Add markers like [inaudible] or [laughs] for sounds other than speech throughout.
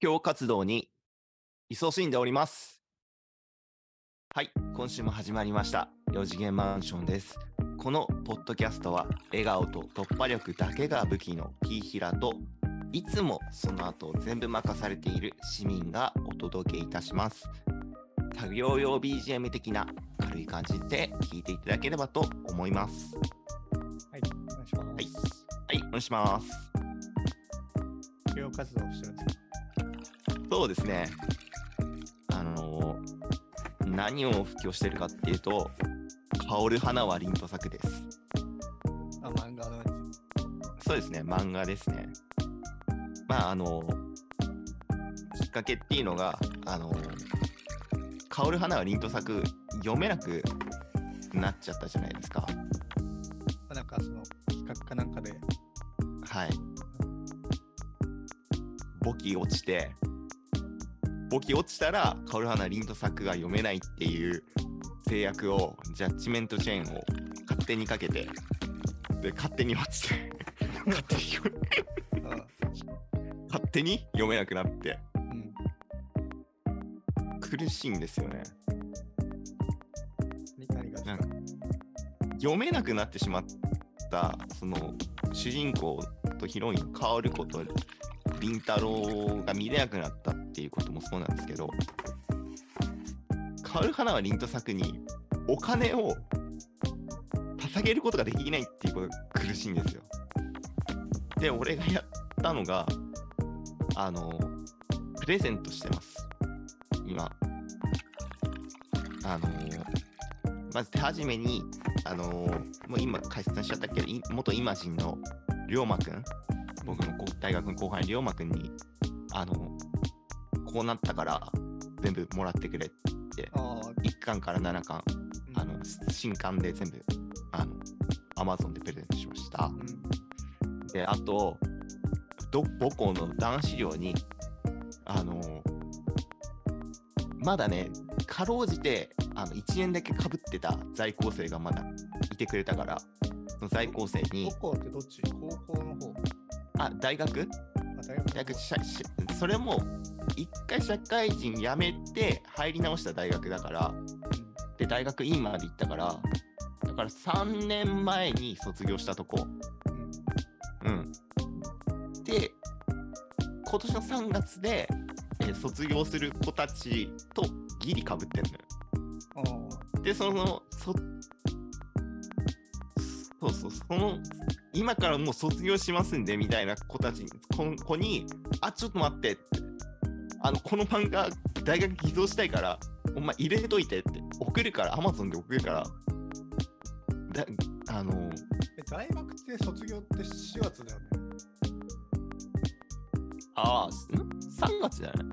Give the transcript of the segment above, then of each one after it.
教活動に勤しんでおります。はい、今週も始まりました。4次元マンションです。このポッドキャストは、笑顔と突破力だけが武器のピーヒラと、いつもその後を全部任されている市民がお届けいたします。作業用 BGM 的な軽い感じで聞いていただければと思います。はい、お願いします。はいはい、お願いします。企業活動をしてるんですそうですね。あのー何を布教してるかっていうと、香る花は凛と咲くです。かあ、漫画のやつ。そうですね、漫画ですね。まあ、あのきっかけっていうのが、あの香る花は凛と咲く、読めなくなっちゃったじゃないですか。まあなんかその企画かなんかで、はい。簿記落ちて、簿記落ちたら、カオル花リンと作が読めないっていう制約を、ジャッジメントチェーンを勝手にかけて、で、勝手に落ちて、勝手に読めあ勝手に読めなくなって、うん、苦しいんですよね。何何が読めなくなってしまった、その、主人公とヒロイン、カオルこと、凛太郎が見れなくなったっていうこともそうなんですけど、カオル花は凛と作にお金を捧げることができないっていうことが苦しいんですよ。で、俺がやったのが、あの、プレゼントしてます。今。あの、まず手始めに、あのもう今解説しちゃったけ？ど、元イマジンの龍馬くん、僕の大学の後輩、龍馬くんに、あのこうなったから全部もらってくれって、ああ、1巻から7巻、うん。あの新刊で全部、あの、アマゾンでプレゼントしました。うん、で、あと、ど母校の男子寮に、あのまだね、かろうじて、あの、1年だけかぶってた在校生がまだいてくれたから、その在校生に高、校ってどっち？高校の方。あ、大学？あ、大学。それも、一回社会人辞めて入り直した大学だから、で、大学院まで行ったから、だから3年前に卒業したとこ。うん。で、今年の3月で、えー卒業する子たちとギリかぶってんのよ。で、その、そ、そうそう、その、今からもう卒業しますんで、みたいな子たちに、この子に、あ、ちょっと待ってって、あの、この漫画、大学寄贈したいから、お前入れといてって、送るから、アマゾンで送るから、だあの、え大学って卒業って4月だよね。ああ、すん ?3 月じゃない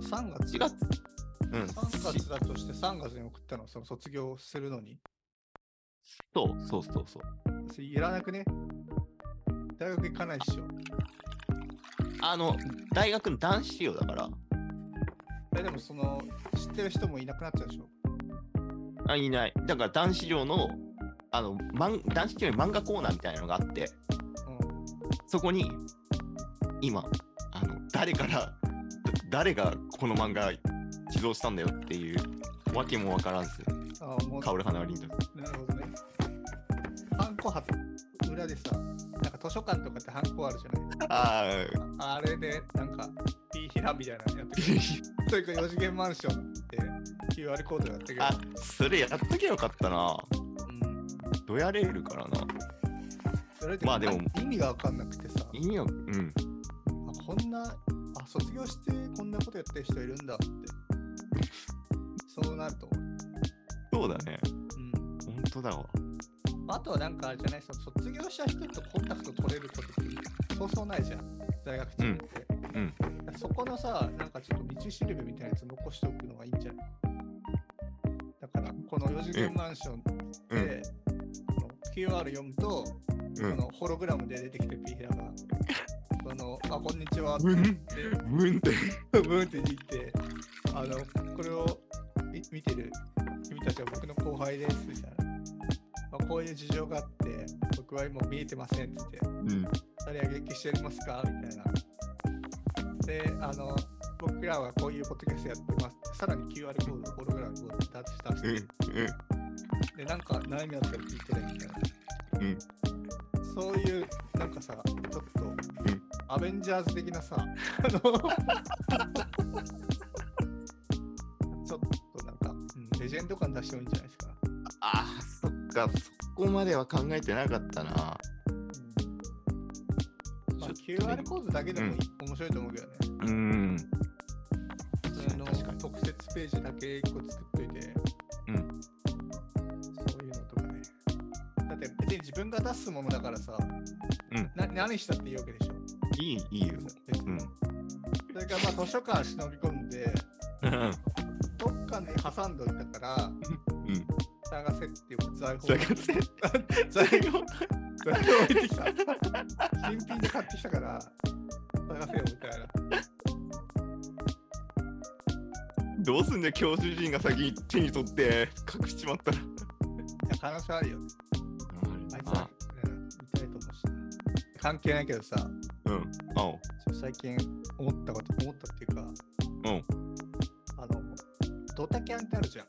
3月 ?4 月うん。3月だとして3月に送ったの、その卒業するのに。そうそうそうそう。それいらなくね？大学行かないっしょ。あの、大学の男子寮だから、え、でもその、知ってる人もいなくなっちゃうでしょ？あ、いない。だから男子寮の、あの、漫男子寮に漫画コーナーみたいなのがあって、うん。そこに、今、あの、誰から、だ誰がこの漫画寄贈したんだよっていう、わけもわからず、ああ、もう、香る花は凛と。なるほどね。ハンコ貼っ裏でさ、なんか図書館とかってハンコあるじゃない？あああれで、なんか、ピーヒラみたいなのやってくる。ー [laughs] それから4次元マンションって QR コードやってくる。あ、それやっときゃよかったな。うん。どやれるからな。それで、まあでも意味がわかんなくてさ、意味は、うん。あこんな、あ、卒業してこんなことやってる人いるんだって。そうなると思う。そうだね。うん。本当だわ。あとはなんかあれじゃない？その卒業した人とコンタクト取れることってそうそうないじゃん。大学中って、うん。そこのさなんかちょっと道しるべみたいなやつ残しておくのがいいんじゃない？だからこの4次元マンションうん。の QR 読むと、うん。このホログラムで出てきてピーヒラが。そのあこんにちは。ってうん。言って。ブーンって言って、あの、これをみ見てる君たちは僕の後輩ですみたいな。まあ、こういう事情があって、僕は今見えてませんって言って、うん。誰が激してますか？みたいな。で、あの、僕らはこういうポッドキャストやってます。さらに QR コードをホログラムを出したして、う。で、なんか悩みあったら聞いてねみたいな。うんそういう、なんかさ、ちょっと、アベンジャーズ的なさ、あの、ちょっとなんか、うんレジェンド感出してもいいんじゃないですか？ああ、か、そこまでは考えてなかったな。まあ、QR コードだけでも面白いと思うけどね。うん。それの特設ページだけ1個作っといて、うんそういうのとかね。だって別に自分が出すものだからさ、うんな何したっていいわけでしょ。いい、いいよ。うん。それからまあ図書館忍び込んで、うん。どっかに挟んどいたから、うん。探せっていう財宝探せ財宝財宝置いてきた。[laughs] 新品で買ってきたから、探せよみたいな。どうすんだよ、教授陣が先に手に取って隠しちまったら。いや可能性あるよ。あいつは、うん、見たいと思うしな。関係ないけどさ、うん。あ最近思ったこと、思ったっていうか、うん。あの、ドタキャンってあるじゃん。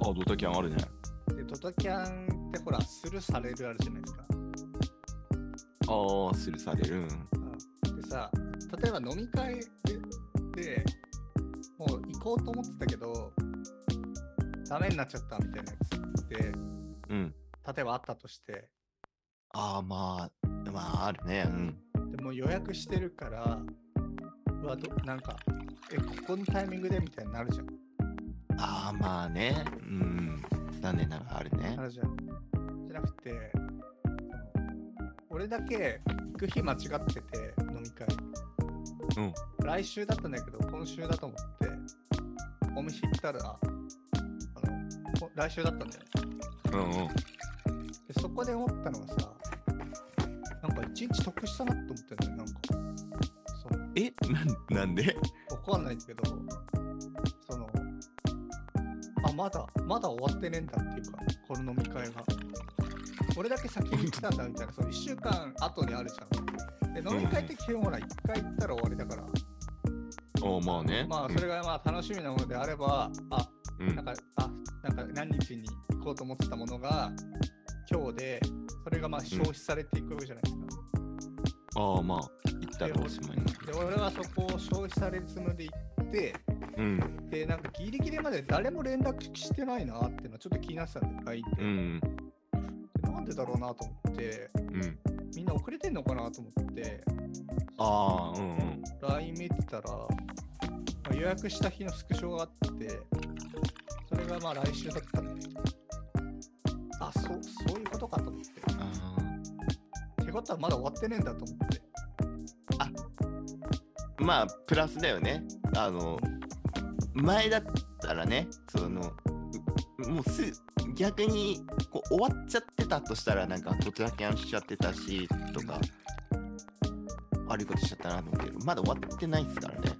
あ、ドタキャンあるね。で、ドタキャンってほら、スルーされるあるじゃないですか。ああ、スルーされる。でさ、例えば飲み会で、でもう行こうと思ってたけど、ダメになっちゃったみたいなやつって、うん。例えばあったとして、ああ、まあ、まあ、あるね。うん。でもう予約してるから、うわどなんか、え、ここのタイミングでみたいになるじゃん。ああ、まあね。うん。残念ながらあるねな。るじゃん。じゃなくて、俺だけ行く日間違ってて、飲み会。うん。来週だったんだけど、今週だと思って、お店行ったら、あのこ来週だったんだよね。うんうん。でそこで思ったのがさ、なんか一日得したなって思ってんだよ、なんか。そのえ？なんなんで？わかんないんだけど、まだ、まだ終わってねえんだっていうか、この飲み会が。俺だけ先に来たんだみたいな、その1週間後にあるじゃん。で、飲み会って基本ほら、1回行ったら終わりだから、ああ、まあね。まあ、それがまあ楽しみなものであれば、あ、うん。なんか、あ、なんか何日に行こうと思ってたものが、今日で、それがまあ消費されていくわけじゃないですか。ああ、まあ、行ったらおしまい。で、俺はそこを消費されるつもりで行って、うん。で、なんかギリギリまで誰も連絡してないなっていうのはちょっと気になってたんで、LINE で。うん。でなんでだろうなと思って、うん。みんな遅れてんのかなと思って、ああ、うんうん。LINE 見てたら、まあ予約した日のスクショがあって、それがまあ来週だったんで、あ、そう、そういうことかと思って。あってことはまだ終わってねえんだと思って。ーまあ、プラスだよね。あの、前だったらね、その、うもうす逆にこう終わっちゃってたとしたら、なんか、ドタキャンしちゃってたし、とか、悪いことしちゃったなと思うけど、まだ終わってないですからね。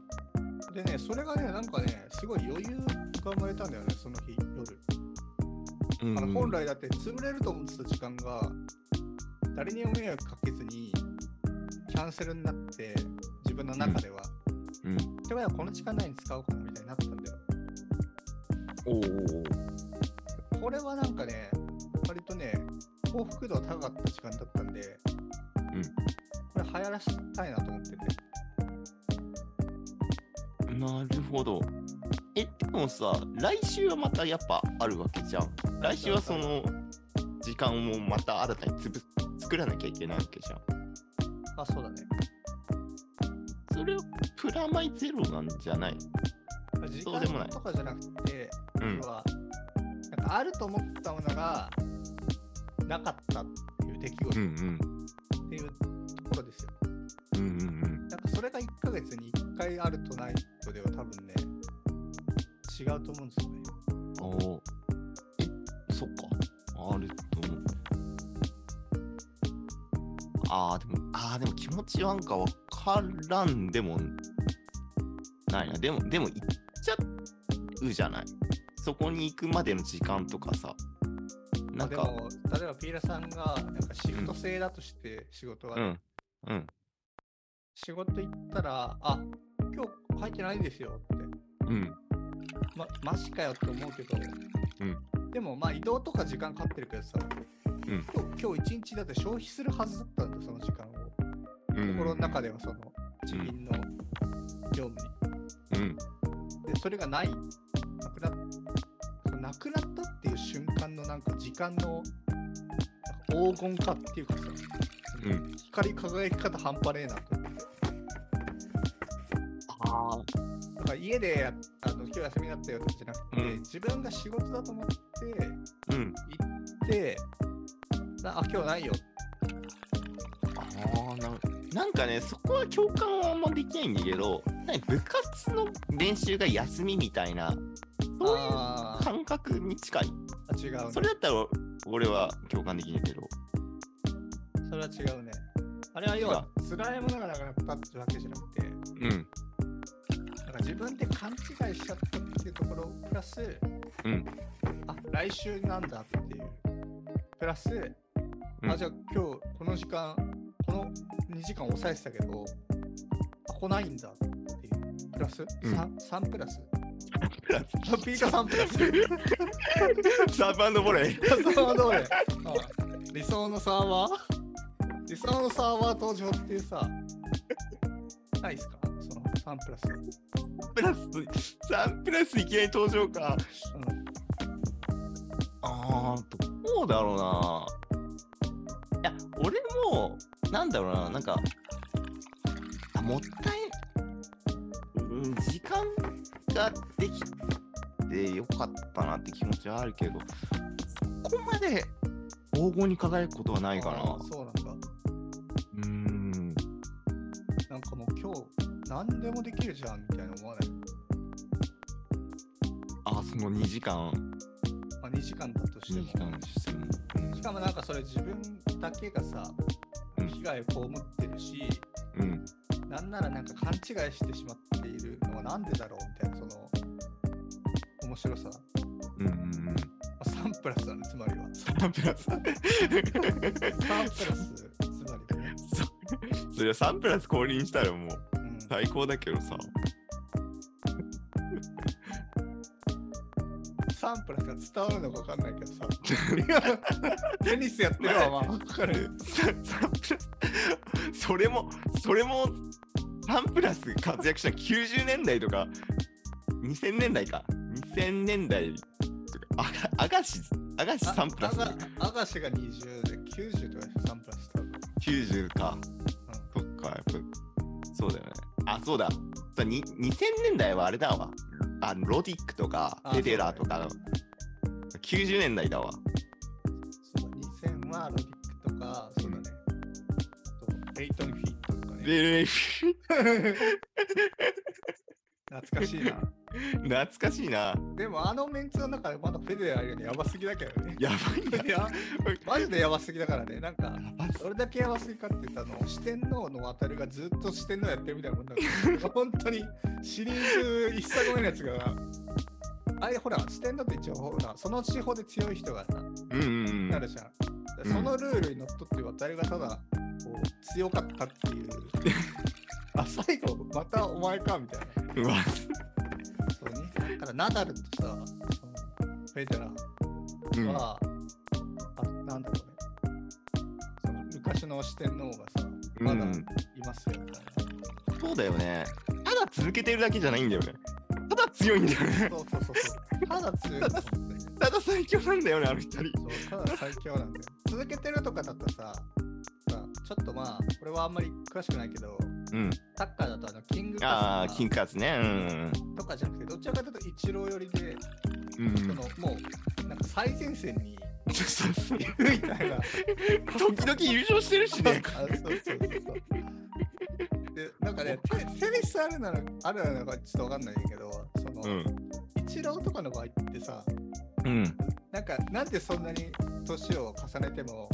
でね、それがね、なんかね、すごい余裕が生まれたんだよね、その日、夜。うんあの本来だって潰れると思ってた時間が、誰にも迷惑かけずに、キャンセルになって、自分の中では。うん。ってことはこの時間内に使おうかなみたいになったんだよ。おお。これはなんかね、割とね、幸福度高かった時間だったんで、うんこれ流行らせたいなと思ってて。なるほど。え、でもさ、来週はまたやっぱあるわけじゃん。来週はその時間をまた新たにつぶ作らなきゃいけないわけじゃん。あ、そうだね。それはプラマイゼロなんじゃない？時そうでもない間とかじゃなくて、うん要。は、なんかあると思ってたものがなかったっていう出来事っ。ていうところですよ。うんうんうん。なんかそれが1ヶ月に1回あるとないとでは多分ね、違うと思うんですよね。おお。え、そっか。あると思う。ああ、でも、ああ、でも気持ちなんかわからんでもないな。でも、でも行っちゃうじゃない？そこに行くまでの時間とかさ。なんか、例えばピーラさんがなんかシフト制だとして仕事がね、うん。うん。仕事行ったら、あ今日書いてないんですよって。うん。ま、マジかよって思うけど、でもまあ移動とか時間かかってるけどさ、うん今日一日だって消費するはずだったんだよ、その時間を。うん。心の中ではその自分の業務に。うん。で、それがない、なくなっそのなくなったっていう瞬間のなんか時間のなんか黄金化っていうかさ、うん。光り輝き方半端ねえなと思って。ああ。だから家でやあの今日休みだったよとかじゃなくて、うん自分が仕事だと思ってうん。行って、なあ、今日ないよ。ああ、ななんかね、そこは共感はあんまできないんだけど、何部活の練習が休みみたいな、そういう感覚に近い。あ、違う、ね。それだったら俺は共感できるけど。それは違うね。あれは要は辛いものがなくなったってわけじゃなくて、うん。か自分で勘違いしちゃったっていうところプラス、うん。あ来週なんだっていう。プラス、うんあじゃあ今日この時間、この2時間抑えてたけど、あ来ないんだっていう。プラス、うん 3, 3プラス。プラあピーター3プラス。ス。サーブアンドボレー。サーバー理想のサーバー？理想のサーバー登場っていうさ、ないっすか？その3プラス。プラス、3プラスいきなり登場か。うんああ、どうだろうな。いや、俺も、なんだろうな、なんか、あもったい、うん、時間ができてよかったなって気持ちはあるけど、そこまで黄金に輝くことはないかな。そうなんだ。うーん。なんかもう今日、何でもできるじゃんみたいな思わない？あ、その2時間、まあ、2時間だとして2も時。間しても。うんしかもなんかそれ自分だけがさ、うん被害を被ってるし、うん。なんならなんか勘違いしてしまっているのはなんでだろうみたいな、その、面白さ。うんうんうん。まあ、3プラスだね、つまりは。3プラス。3プラス、つまりはね。そ [laughs] それは3プラス降臨したらもううん最高だけどさ。3プラスが伝わるのか分かんないけどさ。[laughs] テニスやってるわ、まあ、分かる。3プラス、それも、それも3プラス活躍した90年代とか、2000年代か。2000年代とか、あアガシ、アガシ3プラス、あアガシが20で90とかでしょ3プラス多分。90か。そっか、やっぱ、そうだよね。あ、そうだ。そうに2000年代はあれだわ。あのロディックとかあフェデラーとかの90年代だわ。そうだ、2000はロディックとか、そうだね。あと、レイトンフィットとかね。で、[laughs] 懐かしいな。[laughs] 懐かしいな。でも、あのメンツの中でまだフェデラーよりやばすぎだけどね。やばいな。いや、[laughs] マジでやばすぎだからね。なんか、どれだけやばすぎかって言ったの四天王の渡るがずっと四天王やってるみたいなもんだから [laughs] 本当にシリーズ一作目のやつがあれほら四天王って一応ほらその地方で強い人がさうんうんうん。なるじゃんそのルールにのっとって渡るがただこう強かったっていうあ最後またお前かみたいなうわ。そうねだからナダルとさそのフェデラーうんは、あなんだろうねその昔の四天王がさまだうんいますよみたそうだよね。ただ続けてるだけじゃないんだよね。ただ強いんだよね。そうそうそうそうただ強いんだよただ最強なんだよね、あの二人。そうただ最強なんだよ続けてるとかだとささちょっとまあこれはあんまり詳しくないけどうん。サッカーだとあのキングああ、カズキングカツね。とかじゃなくてどちらかというとイチロー寄りで、うん。うん。そのもうなんか最前線にみたいな時々優勝してるしね。あそうそうそうそう。で、なんかね、テテニスあるなら、あるなのかちょっとわかんないけど、その、うん。イチローとかの場合ってさ、うん。なんか、なんでそんなに年を重ねても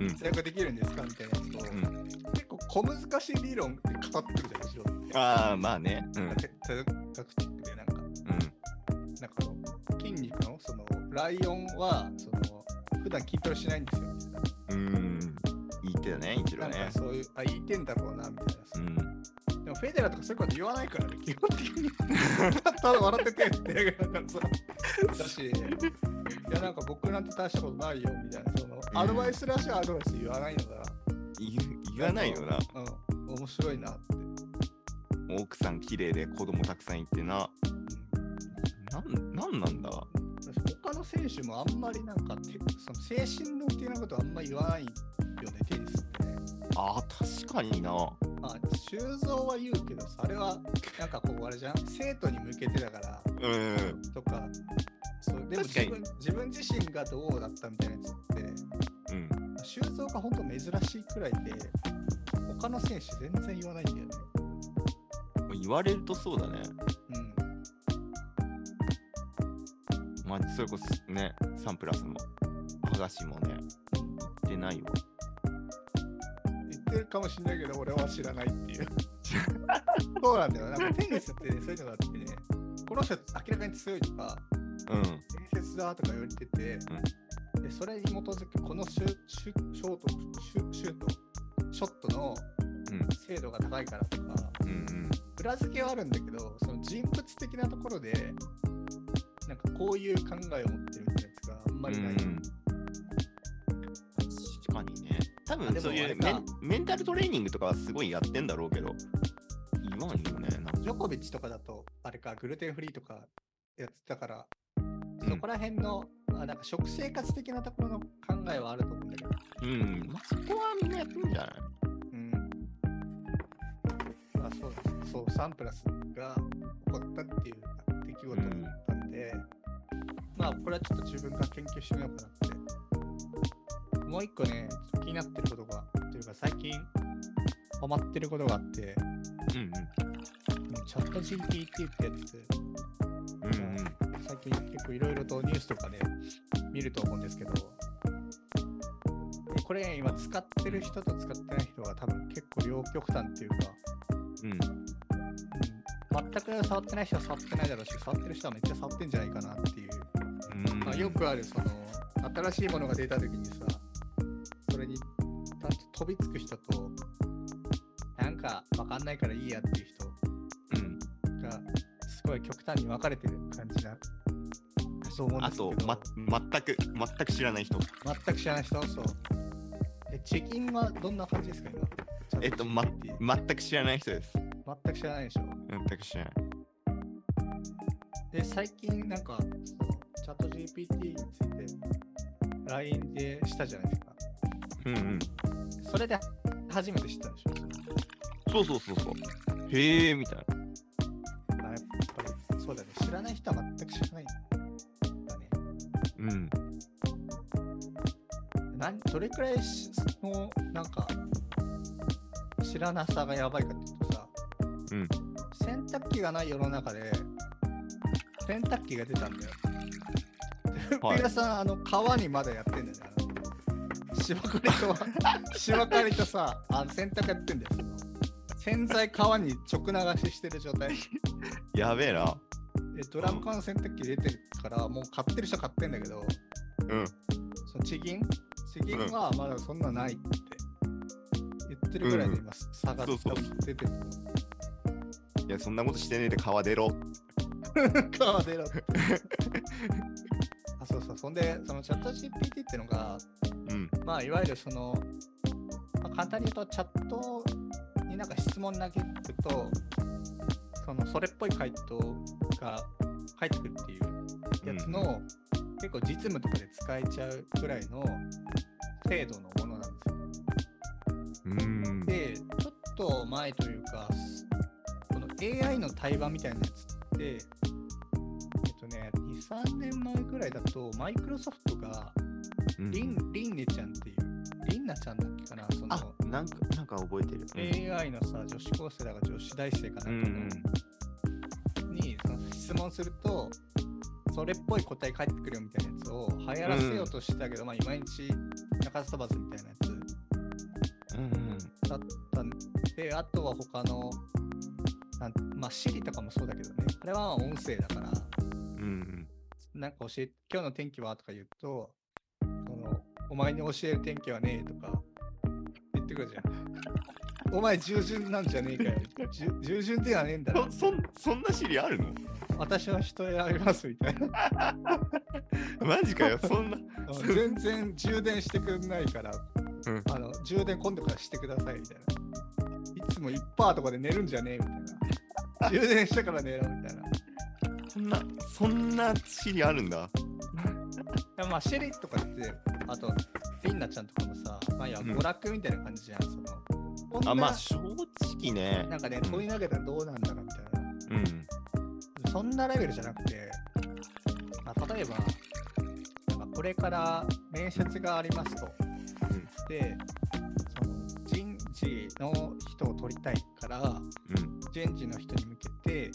うん活躍できるんですかみたいなやつと、うん結構小難しい理論で語ってるじゃん、イチローって。ああ、まあね。うん。て哲学チックで、なんか、うん。なんか筋肉の、その、ライオンは、その、普段筋トレしないんですよ。うん。言ってたね、一郎ね。そういう、あ、言いてんだろうな、みたいなさ。うん。でもフェデラーとかそういうこと言わないからね、基本的に。[laughs] ただ笑っててってだけだからさ。だし、いやなんか僕なんて大したことないよみたいな、その、アドバイスらしいアドバイス言わないのが、言言わないよな。うん、面白いなって。奥さん綺麗で子供たくさんいてな。なんなんなんだ？他の選手もあんまりなんかてその精神論的なことあんまり言わないよね、テニスってね。ああ、確かにな。まあ、修造は言うけどさ、あれはなんかこうあれじゃん、生徒に向けてだからうん。とか、そうでも自分自分自身がどうだったみたいなやつって、うん。修造が本当珍しいくらいで、他の選手全然言わないんだよね。言われるとそうだね。うん。まあ、それこそね、サンプラスも、剥がしもね、言ってないわ。言ってるかもしれないけど、俺は知らないっていう。[laughs] そうなんだよ。なんかテニスってね、そういうのがあってね、この人明らかに強いとか、うん。伝説だとか言われてて、でそれに基づくこのシュシュショートシュシュート、ショットのうん。精度が高いからとか、うんうん。裏付けはあるんだけど、その人物的なところで、なんかこういう考えを持ってるみたいなやつがあんまりない。うん確かにね。多分そういうメンメンタルトレーニングとかはすごいやってんだろうけど、言わんよね。ジョコビッチとかだと、あれか、グルテンフリーとかやってたから、うんそこら辺の、まあ、なんか食生活的なところの考えはあると思うんだけど、うん。まあ、そこはみんなやってんじゃない？うん。まあそうだ、そう、サンプラスが起こったっていう出来事だったんで、まあこれはちょっと自分が研究してみようかなって。もう一個ね、気になってることが、というか最近ハマってることがあって、うんチャット GPT ってやつ、うん。うんうん。最近結構いろいろとニュースとかで見ると思うんですけど、でこれ今使ってる人と使ってない人が多分結構両極端っていうか、うん。うん、全く触ってない人は触ってないだろうし、触ってる人はめっちゃ触ってんじゃないかなっていう。うんまあ、よくあるその新しいものが出た時にさ、それに飛びつく人と、なんかわかんないからいいやっていううん。人がすごい極端に分かれてる感じな。そう思うんあですけどと、ま、全く、全く知らない人。全く知らない人？そう。え、チキンはどんな感じですか？今えっと、ま、全く知らない人です。全く知らないでしょ？全く知らない。で、最近なんか、チャット GPT について LINE でしたじゃないですか。うんうん。それで初めて知ったんでしょ。そうそうそうそう。へえ、みたいな。あやっぱりそうだね。知らない人は全く知らないんだね。うん。なんどれくらいしの、なんか、知らなさがやばいかっていうとさ、うん。洗濯機がない世の中で、洗濯機が出たんだよ。で、はいピラさん、あの、川にまだやってんだよね。芝刈りと、[laughs] 芝刈りとさ、あの洗濯やってんだよ。洗剤川に直流ししてる状態。やべえな。で、ドラム缶の洗濯機出てるから、もう買ってる人は買ってんだけど、うん。その地銀地銀はまだそんなないって言ってるぐらいで今、差がそうそう出てる。いや、そんなことしてねえで川出ろ。[laughs] 川出ろ。あ、そうそう。そんで、そのチャット GPT っていうのが、うん。まあ、いわゆるその、まあ、簡単に言うと、チャットになんか質問投げると、その、それっぽい回答が返ってくるっていうやつの、結構実務とかで使えちゃうぐらいの精度のものなんですよ。うん。で、ちょっと前というか、AI の対話みたいなやつって、えっとね、2、3年前ぐらいだと、マイクロソフトが、うん。リン、ネちゃんっていう、リンナちゃんだっけかな、そあの、なんか、なんか覚えてる。AI のさ、女子高生だか女子大生かうなんん。かの、にその質問すると、それっぽい答え返ってくるよみたいなやつを流行らせようとしてたけど、まあ、いまいち中ばずみたいなやつうんうん。だったんで、あとは他の、なんまあ、シリとかもそうだけどね、あれは音声だから、うんなんか教え、今日の天気は？とか言うと、その、お前に教える天気はねえとか言ってくるじゃん。[laughs] お前従順なんじゃねえかよ。従従順ではねえんだろそ。そんそんな知りあるの？私は人選びますみたいな。[laughs] マジかよ、そんな。[laughs] 全然充電してくんないから、うんあの充電今度からしてくださいみたいな。いつも1%とかで寝るんじゃねえみたいな。充電してから寝ろみたいな。そんな、そんな知りあるんだ。[laughs] まあシェリーとかって、あと、リンナちゃんとかもさ、まあいや、うん娯楽みたいな感じじゃん。そのこんなあ、まあ正直ね。なんかね、うん問い投げたらどうなんだろうみたいな。うん。そんなレベルじゃなくて、まあ、例えば、なんかこれから面接がありますと。うんで、その人事の人を取りたいから、うん。人事の人に向けて、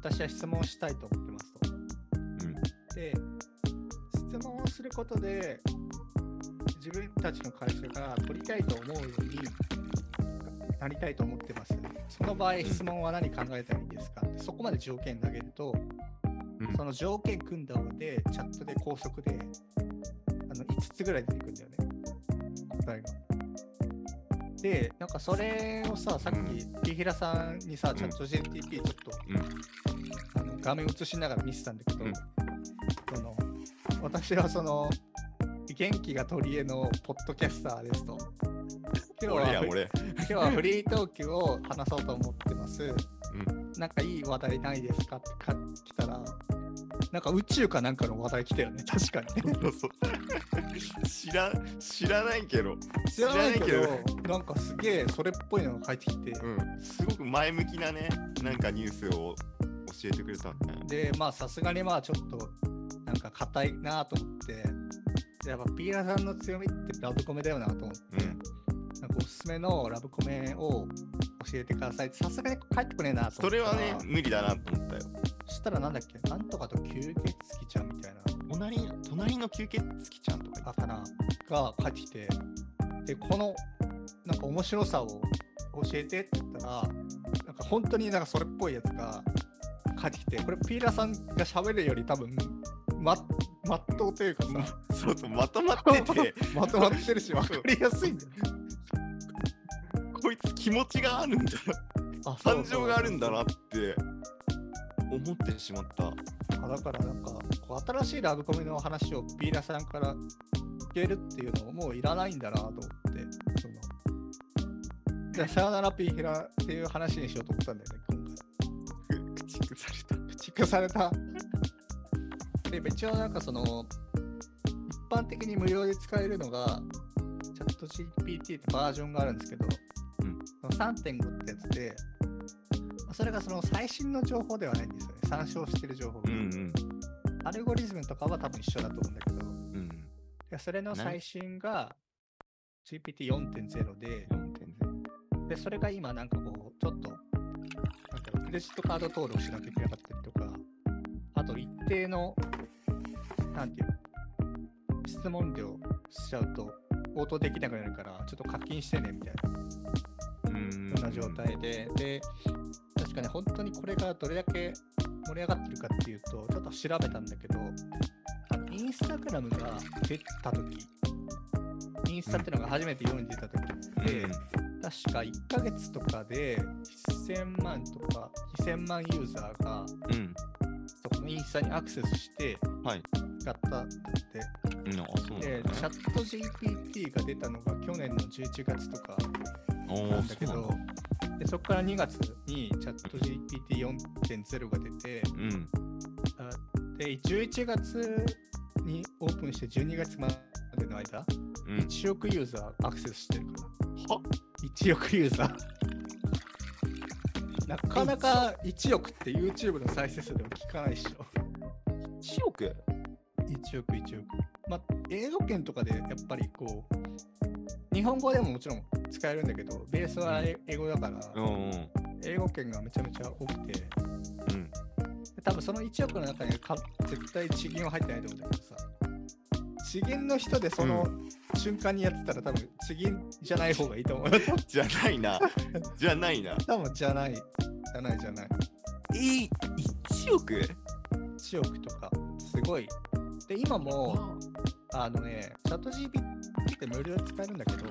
私は質問をしたいと思ってますと。うん。で、質問をすることで、自分たちの会社が取りたいと思うようになりたいと思ってます。その場合、ん質問は何考えたらいいですか？って、そこまで条件投げると、うんその条件組んだ上で、チャットで高速であの5つぐらい出てくるんだよね、答えが。で、なんかそれをさ、さっうんき、ピーヒラさんにさ、うんチャット GTP ちょっと、うんあの画面映しながら見せたんだけど、うんその私はその、元気が取り柄のポッドキャスターですと。今日は。今日はフリートークを話そうと思ってます。うなんかいい話題ないですかってか来たら、なんか宇宙かなんかの話題来たよね、確かにね。そうそう知ら知らないけど、知らないけど、なんかすげえそれっぽいのが返ってきて、うん、すごく前向きなね、なんかニュースを教えてくれたんだ。で、まあさすがにまあちょっと、なんか硬いなと思って、でやっぱピーラさんの強みってラブコメだよなと思って、うんなんかおすすめのラブコメを教えてくださいって、さすがに帰ってこねえなと思って。それはね、無理だなと思ったよ。そしたらなんだっけ、なんとかと吸血鬼ちゃんみたいな。隣隣の吸血鬼ちゃんとかだからが帰ってきて、で、このなんか面白さを教えてって言ったら、なんか本当になんかそれっぽいやつが帰ってきて、これピーラーさんが喋るより多分、ま、まっとうというかさ、そうそう、まとまってて、[laughs] まとまってるし分かりやすいんだよ。こいつ気持ちがあるんだ、あ感情があるんだなって思ってしまった。あだからなんか、こう新しいラブコメの話をピーラーさんから聞けるっていうのももういらないんだなと思って、そのじゃあ、さよならピーヒラっていう話にしようと思ったんだよね、今回。く駆逐された。駆逐された。で、一応なんかその、一般的に無料で使えるのが、チャット GPT ってバージョンがあるんですけど、うんその3.5ってやつで、まあそれがその最新の情報ではないんですよね。参照してる情報が。うんうん。アルゴリズムとかは多分一緒だと思うんだけど、うん。でそれのな最新が GPT4.0 で、4.0で、それが今なんかこう、ちょっと、なんだろう、クレジットカード登録しなきゃいけなかったりとか、あと一定の、なんていうの、質問量しちゃうと、応答できなくなるから、ちょっと課金してねみたいな、うんような状態で、で、確かに本当にこれがどれだけ盛り上がってるかっていうと、ちょっと調べたんだけど、あのインスタグラムが出た時インスタってのが初めて世に出た時って、確か1ヶ月とかで1000万とか2000万ユーザーがうん。うん。そこのインスタにアクセスしてはい。使ったって。うん、あ、そうなんだ、で、ね。チャット GPT が出たのが去年の11月とかなんだけどでそこから2月にチャット GPT4.0 が出て、うん。あで、11月にオープンして12月までの間、うん。1億ユーザーアクセスしてるから。は？1億ユーザー。なかなか1億って YouTube の再生数でも聞かないっしょ。1億？1億、1億。まあ、英語圏とかでやっぱりこう、日本語でももちろん使えるんだけど、ベースは英英語だから、うんうん。英語圏がめちゃめちゃ多くて、でうん。多分その1億の中にか絶対地銀は入ってないと思うんだけどさ、地銀の人でその瞬間にやってたら多分地銀じゃない方がいいと思うよ。[laughs] じゃないな。[laughs] じゃないな。多分じゃない、じゃないじゃない。えー、1億1億とか、すごい。で、今も、あのね、チャットっって無料で使えるんだけど、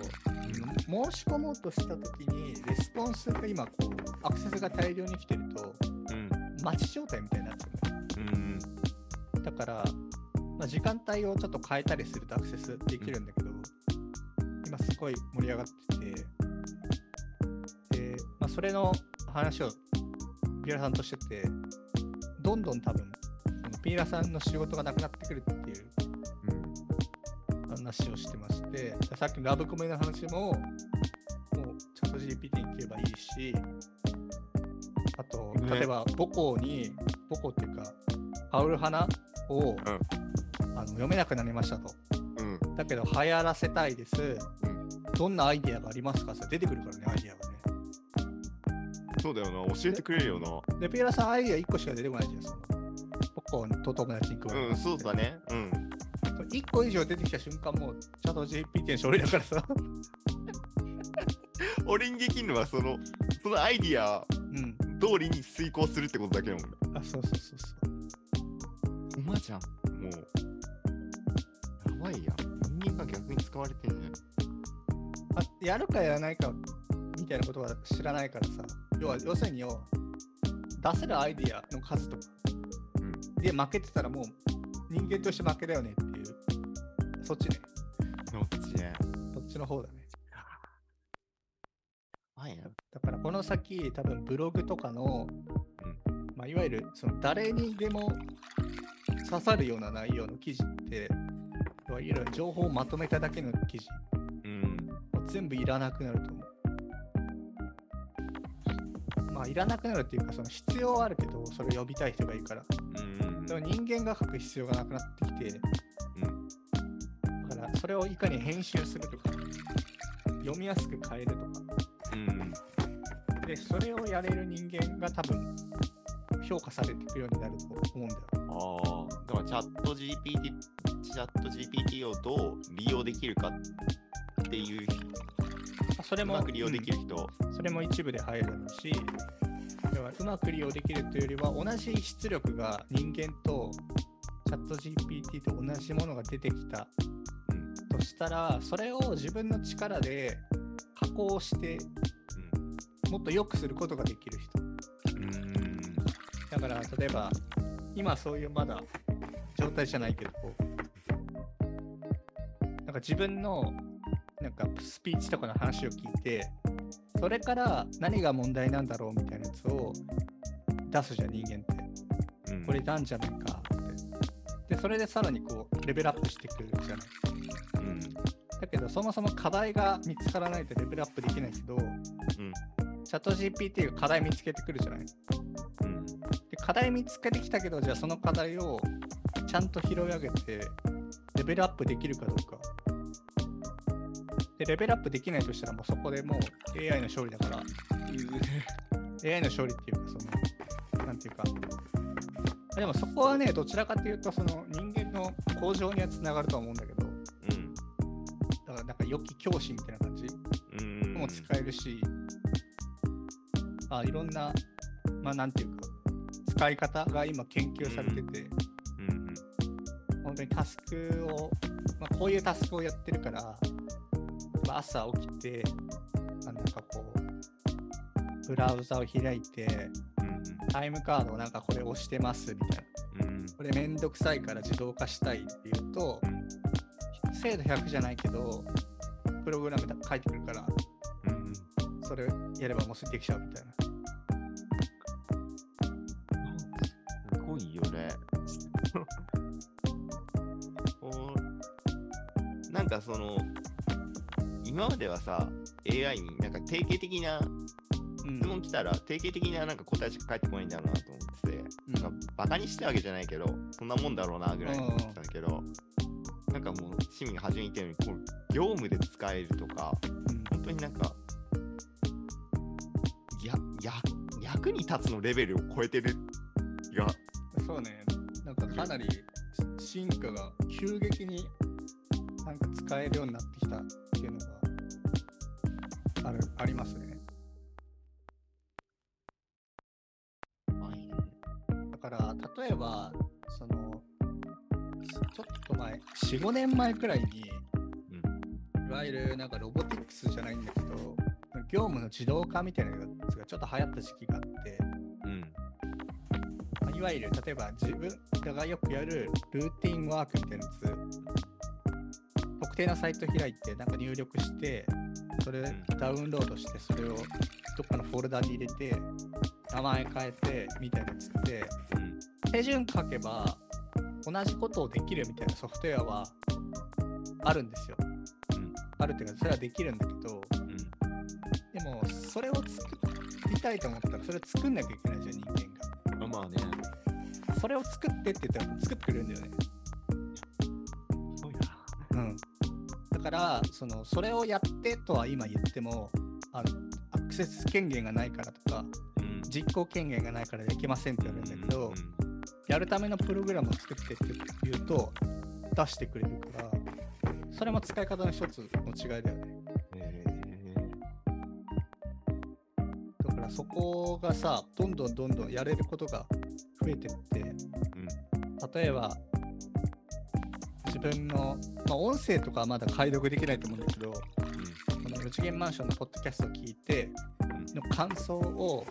申し込もうとしたときに、レスポンスが今こう、アクセスが大量に来てると、うん。待ち状態みたいになっちゃうん。だから、まあ、時間帯をちょっと変えたりするとアクセスできるんだけど、今すごい盛り上がってて、で、まあ、それの話をピーラさんとしてて、どんどん多分、ピーラさんの仕事がなくなってくるっていう話をしてまして、さっきのラブコメの話も、もうチャット GPT に聞けばいいし、あと、ね例えば母校に、母校っていうか、パウル花を、あの読めなくなりましたと。うん。だけど流行らせたいです。うん。どんなアイディアがありますか？それ出てくるからね、アイディアがね。そうだよな。教えてくれるよな。で、ピーラさん、アイディア1個しか出てこないじゃん。その母校と友達に加えうん、そうだね。うん。1個以上出てきた瞬間、もうチャット GPT の勝利だからさ。俺にできるのはその、そのアイディアうん。通りに遂行するってことだけだもんね。あ、そうそうそうそう。うまじゃん。もう。やばいやん。人間が逆に使われてんじゃん。あやるかやらないかみたいなことは知らないからさ。要は、要するによ、出せるアイディアの数とかうん。で負けてたらもう人間として負けだよねってそっちね。どっちね。そっちの方だね。だからこの先、多分ブログとかの、まあ、いわゆるその誰にでも刺さるような内容の記事って、いわゆる情報をまとめただけの記事、うん。全部いらなくなると思う。まあ、いらなくなるっていうか、その必要はあるけど、それを呼びたい人がいるから。うん。でも人間が書く必要がなくなってきて、それをいかに編集するとか、読みやすく変えるとか、うん。で、それをやれる人間が多分評価されていくようになると思うんだよ。ああ。だからチャット GPT、チャット GPT をどう利用できるかっていう、それも、うまく利用できる人。うんそれも一部で入るだろうし、要はうまく利用できるというよりは、同じ出力が人間とチャット GPT と同じものが出てきたうん。としたら、それを自分の力で加工して、もっと良くすることができる人。うん。うん。だから、例えば、今そういうまだ状態じゃないけど、なんか自分のなんかスピーチとかの話を聞いて、それから何が問題なんだろうみたいなやつを出すじゃん、人間って。うんこれなんじゃないかって。で、それでさらにこう、レベルアップしてくるじゃない。うん。だけど、そもそも課題が見つからないとレベルアップできないけど、チャット GPT が課題見つけてくるじゃない？うん。で課題見つけてきたけど、じゃあその課題をちゃんと拾い上げて、レベルアップできるかどうか。で、レベルアップできないとしたら、もうそこでもう AI の勝利だから、[laughs] AI の勝利っていうか、その、なんていうか、でもそこはね、どちらかというと、その人間の向上にはつながるとは思うんだけど、良き教師みたいな感じうん。も使えるし、あいろんな、まあなんていうか、使い方が今研究されてて、うん。本当にタスクを、まあ、こういうタスクをやってるから、まあ、朝起きて、まあなんかこう、ブラウザを開いて、うん。タイムカードをなんかこれ押してますみたいな。うん。これめんどくさいから自動化したいっていうと、精度100じゃないけど、プログラムで書いてくるから、うん。それやればもうできちゃうみたいな。すごいよね。[laughs] なんかその、今まではさ、AI になんか定型的なうん質問来たら、定型的ななんか答えしか返ってこないんだろうなと思ってて、うんなんかバカにしてるわけじゃないけど、そんなもんだろうなぐらいに思ってたんだけど、なんかもう、市民が初めに言ったように、こう業務で使えるとか、うん。本当になんか、や、や、役に立つのレベルを超えてる気が、そうね、なんかかなり進化が急激になんか使えるようになってきたっていうのがあるありますね。はい。ねだから例えば、そのちょっと前、4、5年前くらいに、いわゆるなんかロボティクスじゃないんだけど、業務の自動化みたいなやつがちょっと流行った時期があって、うん。まあいわゆる例えば自分がよくやるルーティンワークみたいなやつ、特定のサイト開いてなんか入力して、それうんダウンロードして、それをどっかのフォルダに入れて、名前変えてみたいなやつって、うん。手順書けば同じことをできるみたいなソフトウェアはあるんですよ。うんあるっていうか、それはできるんだけど、うん。でも、それを作りたいと思ったら、それを作んなきゃいけないじゃん、人間が。まあまあね。それを作ってって言ったら作ってくれるんだよね。すごいな。うん。だから、その、それをやってとは今言っても、あのアクセス権限がないからとか、うん。実行権限がないからできませんって言われるんだけど、うんやるためのプログラムを作ってって言うと、出してくれるから、それも使い方の一つの違いだよね。へだからそこがさ、どんどんどんどんやれることが増えてって、ーうん。例えば、自分の、まあ、音声とかはまだ解読できないと思うんだけど、この4次元マンションのポッドキャストを聞いて、の感想を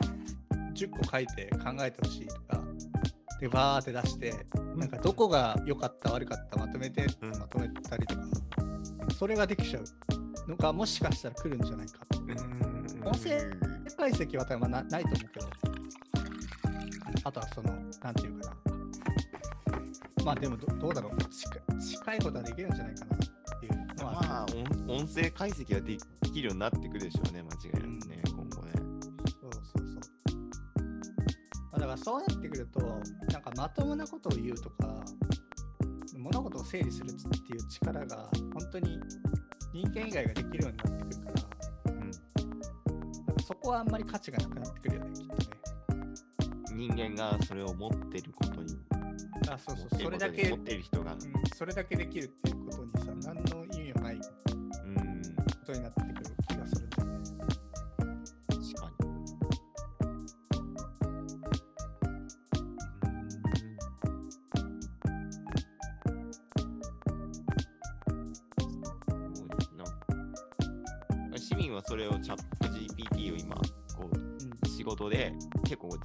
10個書いて考えてほしいとか、で、バーって出して、なんかどこが良かった、悪かった、まとめて、うんまとめたりとか、それができちゃうのが、もしかしたら来るんじゃないか。音声解析は多分なないと思うけど、あとはその、なんていうかな。まあでもど、どうだろう近い。近いことはできるんじゃないかなっていうのは、まあ、音音声解析ができるようになってくるでしょうね、間違いなくね。だからそうなってくると、なんかまともなことを言うとか、物事を整理するっていう力が、本当に人間以外ができるようになってくるから、うん。なんかそこはあんまり価値がなくなってくるよね、きっとね。人間がそれを持ってることに、あ、そうそう、それだけ、持ってる人が、うん、それだけできるっていうことにさ、何の意味もないこうん、とになって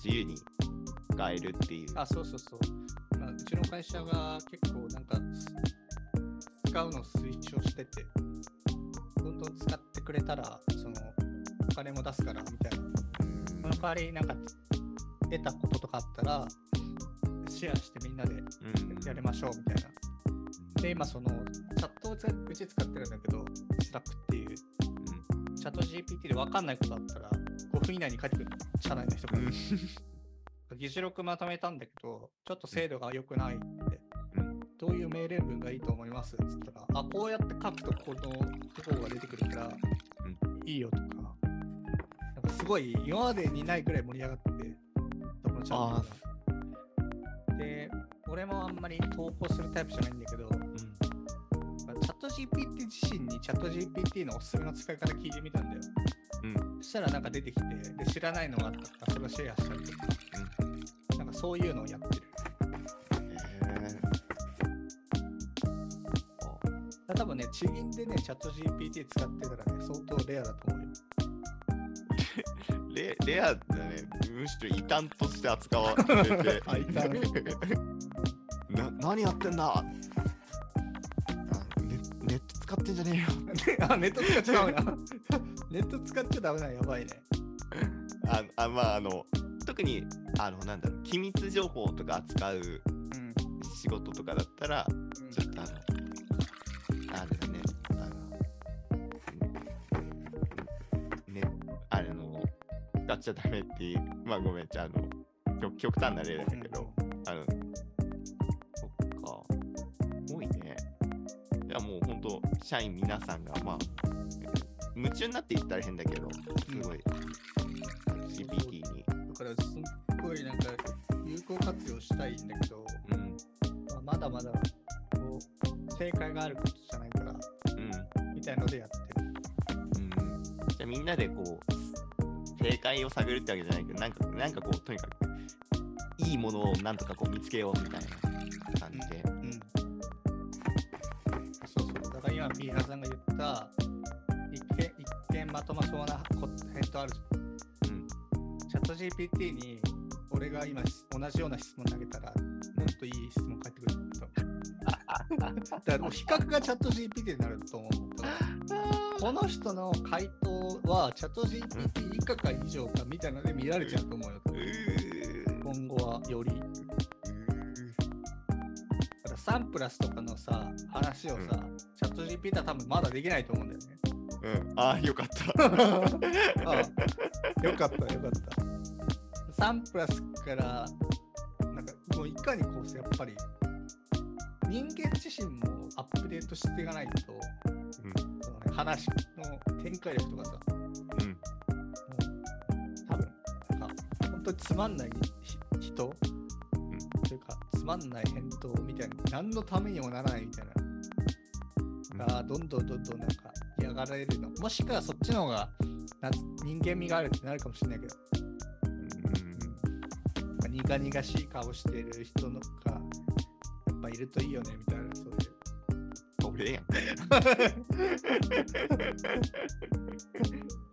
自由に使えるっていう。あ、そうそうそう。まあ、うちの会社が結構なんか、す使うのを推奨してて、どんどん使ってくれたら、その、お金も出すから、みたいな。その代わり、なんか、得たこととかあったら、シェアしてみんなでうんやりましょう、みたいな。で、今、その、チャットをつうち使ってるんだけど、スラックっていう、チャット GPT で分かんないことあったら、5分以内に書いてくる社内の人がうん。議事録まとめたんだけど、ちょっと精度が良くないって、うん。どういう命令文がいいと思います？っつったら、あ、こうやって書くとこのところが出てくるから、いいよとか、なんかすごい今までにないぐらい盛り上がって、そこのチャットが。で、俺もあんまり投稿するタイプじゃないんだけど、うん。チャット GPT 自身にチャット GPT のおすすめの使い方聞いてみたんだよ。うんそしたらなんか出てきて、で知らないのがあったからそれをシェアしたりとか、なんかそういうのをやってる。へだから多分ね、地銀でね、チャット GPT 使ってたらね、相当レアだと思うよ。ー [laughs] レレアだね。むしろ異端として扱われて。[laughs] あ異端 [laughs] な何やってんだ？あネネット使ってんじゃねえよ。あ、ネット使っちゃダメな。ネット使っちゃダメな、やばいね。[laughs] ああまああの特にあのなんだろう機密情報とか扱ううん。仕事とかだったらうんちょっとあのあれだねあのねあれの使っちゃダメっていうまあごめんじゃああの極極端な例だけどあのそっか多いねいやもう本当社員皆さんがまあ夢中になって言ったら変だけどすごい GPT にだから、すっごいなんか、有効活用したいんだけど、うんまあ、まだまだ、こう、正解があることじゃないから、うんみたいのでやってる。うんじゃあみんなでこう正解を探るってわけじゃないけどなんかなんかこうとにかくいいものをなんとかこう見つけようみたいな感じで、うん。そうそう。だから今今、ビーハーさんが言った、まとまそうなこ返答あるじゃん。うんチャット GPT に俺が今同じような質問投げたら、もっといい質問返ってくると。[laughs] だから比較がチャット GPT になると思う。この人の回答はチャット GPT 以下か以上かみたいなので見られちゃうと思うよ。今後はより。だからサンプラスとかのさ、話をさ、うんチャット GPT は多分まだできないと思うんだよね。うん、ああ、よかった。[laughs] ああよかったよかった。サンプラスから、なんかもういかにこうさ、やっぱり人間自身もアップデートしていかないと、そのね、話の展開力とかさ、もうん、うん、う多分なんか本当につまんないひ人、というかつまんない返答みたいな、何のためにもならないみたいな。がどんどんどんどんなんか嫌がられるの。もしくはそっちの方が人間味があるってなるかもしれないけど、なんか苦々しい顔してる人のがやっぱいるといいよねみたいな、そういう。俺やん。[laughs]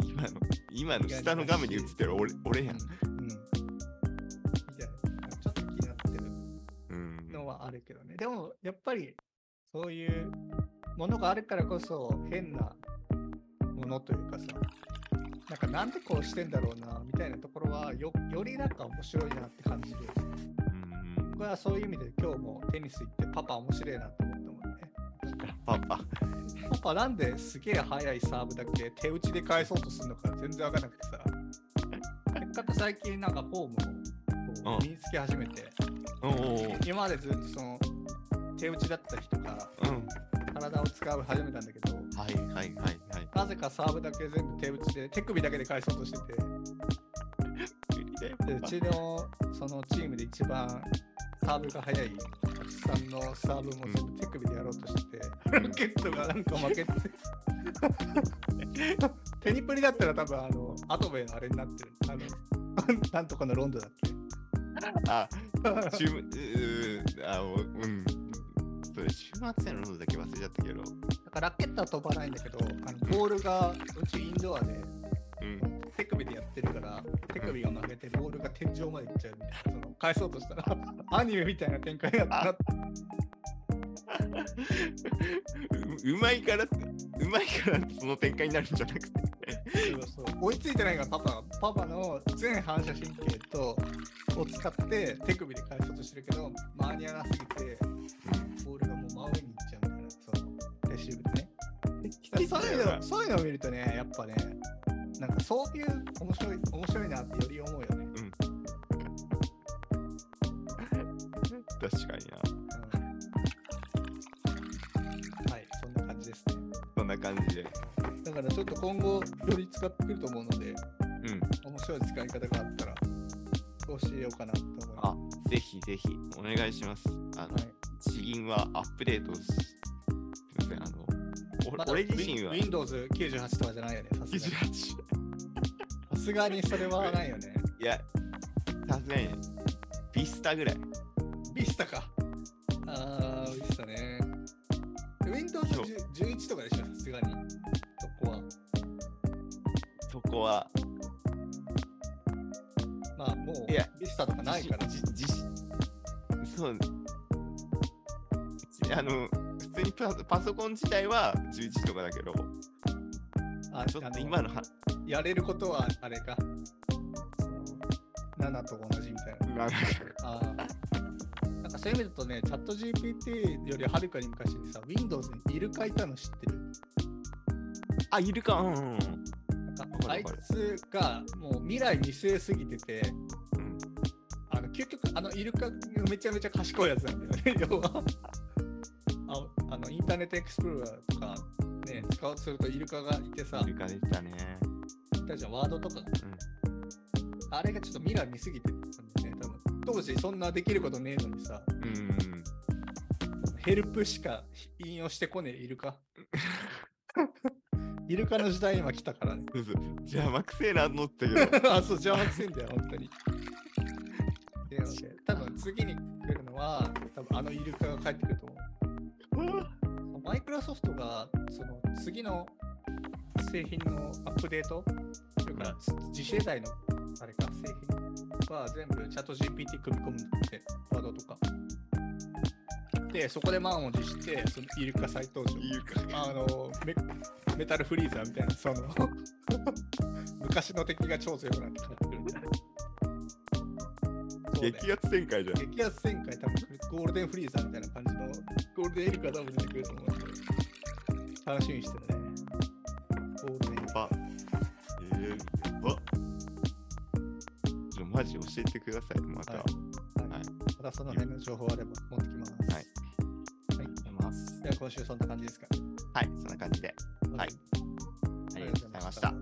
今の、今の下の画面に映ってる俺俺やん。うん。うんみたいな。ちょっと気になってるうん。のはあるけどね。でもやっぱりそういうものがあるからこそ変なものというかさ、なんかなんでこうしてんだろうなみたいなところはよよりなんか面白いなって感じる。うん僕はそういう意味で今日もテニス行ってパパ面白いなって思ったもんね。[laughs] パパ。パパなんですげえ速いサーブだけ手打ちで返そうとするのか全然わかんなくてさ。せっかく最近なんかフォームを身につけ始めて。今までずっとその手打ちだった人がうん。体を使う始めたんだけど、はいはいはいはい。なぜかサーブだけ全部手打ちで手首だけで返そうとしてて、でうちのそのチームで一番サーブが速いたくさんのサーブも全部手首でやろうとしてて、ラケットがなんか負けて。[laughs] テニプリだったら多分あの、アトベのあれになってる。あの、なんとかのロンドだっけあ、週うーあ、おうん。それ週末やのロードだけ忘れちゃったけど。だからラケットは飛ばないんだけど、あのボールがうちインドアでうん。手首でやってるから、手首が曲げてボールが天井まで行っちゃうみたいな、その返そうとしたら、[laughs] アニメみたいな展開になって、ううまいから、うまいからその展開になるんじゃなくて。そうそう追いついてないからパパ、パパの全反射神経とを使って手首で返そうとしてるけど、間に合わなすぎて、真上に行っちゃうみたいな、そのレシーブでね。そういうのそういうのを見るとね、やっぱね、なんかそういう面白い面白いなってより思うよね。確かにな。うんはい、そんな感じですね。そんな感じで。だからちょっと今後より使ってくると思うので、うん。面白い使い方があったら教えようかなとぜひぜひお願いします。あの、はい地銀はアップデートし、すみません、あの、おまだ俺自身は Win- Windows98 とかじゃないよね。さすがに98。さすがにそれはないよね。いや、さすがにね、ビスタぐらい。ビスタか。あー、ビスタね。そう Windows11 とかでしょ、さすがに。そこは。そこは、まあもういや、ビスタとかないから。じじじそう。あの、普通にパパソコン自体は11とかだけど、あちょっと今のは、やれることはあれか。その7と同じみたいな。なんかあーなんかそういう意味だとね、チャット GPT よりはるかに昔にさ、Windows にイルカいたの知ってる？あ、いるか、うんうんうん。なんかあいつがもう未来見据えすぎてて、究極、あのイルカがめちゃめちゃ賢いやつなんだよね、要は。ああのインターネットエクスプローラーとかね、使おうとするとイルカがいてさい、るかでしたね。いたじゃん、ワードとか、あれがちょっと未来見すぎてたんだよね、多分。当時そんなできることねえのにさ、うん。うんうんヘルプしか引用してこねえイルカ。[laughs] イルカの時代今来たからね。邪魔くせえなと思ったけど。[laughs] あ、そう、邪魔くせえんだよ、本当に。で多分次に来るのは、多分あのイルカが帰ってくると思う。マイククロソフトがその次の製品のアップデートというか、次世代のあれか製品は全部チャット GPT 組み込むんだって、ワードとか。で、そこで満を持して、そのイルカ再登場。イルカあのメ、メタルフリーザーみたいな、その、[laughs] 昔の敵が超強くなって帰ってくるみたいな。[laughs] 激アツ展開じゃん。激アツ旋回多分ゴールデンフリーザーみたいな感じのゴールデンエリカ多分出てくると思うんで楽しみにしてるねゴールデンエリカ。えー、やば。ちょマジ教えてください、また。ははいい。はいまたその辺の情報あれば持ってきますはいはいます。では今週そんな感じですか？はい、そんな感じで。はいあありがとうございました。